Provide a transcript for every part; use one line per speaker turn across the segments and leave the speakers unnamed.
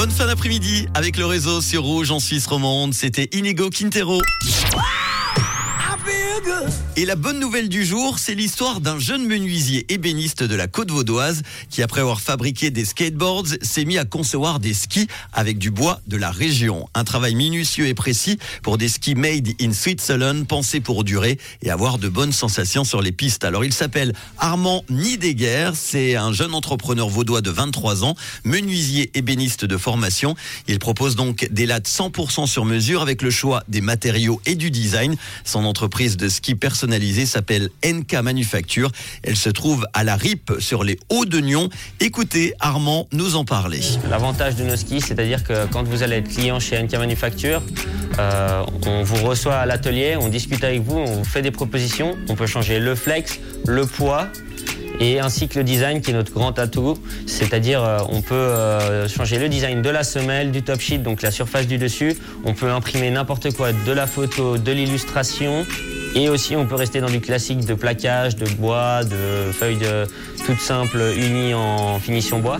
Bonne fin d'après-midi avec le réseau sur Rouge en Suisse romande. C'était Inigo Quintero. Et la bonne nouvelle du jour, c'est l'histoire d'un jeune menuisier ébéniste de la côte vaudoise qui, après avoir fabriqué des skateboards, s'est mis à concevoir des skis avec du bois de la région. Un travail minutieux et précis pour des skis made in Switzerland, pensés pour durer et avoir de bonnes sensations sur les pistes. Alors il s'appelle Armand Nideguer, c'est un jeune entrepreneur vaudois de 23 ans, menuisier ébéniste de formation. Il propose donc des lattes 100% sur mesure avec le choix des matériaux et du design. Son entreprise de ski personnalisé s'appelle NK Manufacture. Elle se trouve à la RIP sur les Hauts de Nyon. Écoutez Armand nous en parler.
L'avantage de nos skis, c'est-à-dire que quand vous allez être client chez NK Manufacture, euh, on vous reçoit à l'atelier, on discute avec vous, on vous fait des propositions. On peut changer le flex, le poids, et ainsi que le design qui est notre grand atout, c'est-à-dire euh, on peut euh, changer le design de la semelle, du top sheet, donc la surface du dessus, on peut imprimer n'importe quoi, de la photo, de l'illustration, et aussi, on peut rester dans du classique de plaquage, de bois, de feuilles de, toutes simples unies en finition bois.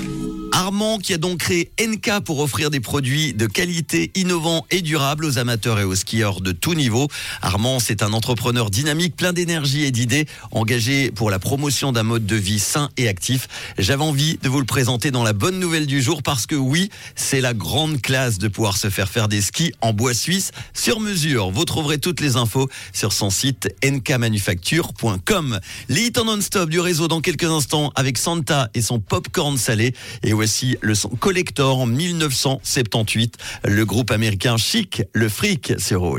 Armand qui a donc créé NK pour offrir des produits de qualité innovants et durables aux amateurs et aux skieurs de tout niveau. Armand, c'est un entrepreneur dynamique, plein d'énergie et d'idées, engagé pour la promotion d'un mode de vie sain et actif. J'avais envie de vous le présenter dans la bonne nouvelle du jour parce que oui, c'est la grande classe de pouvoir se faire faire des skis en bois suisse sur mesure. Vous trouverez toutes les infos sur son site nkmanufacture.com. Les en non-stop du réseau dans quelques instants avec Santa et son popcorn salé et voici le son collector en 1978, le groupe américain Chic, le fric, c'est rouge.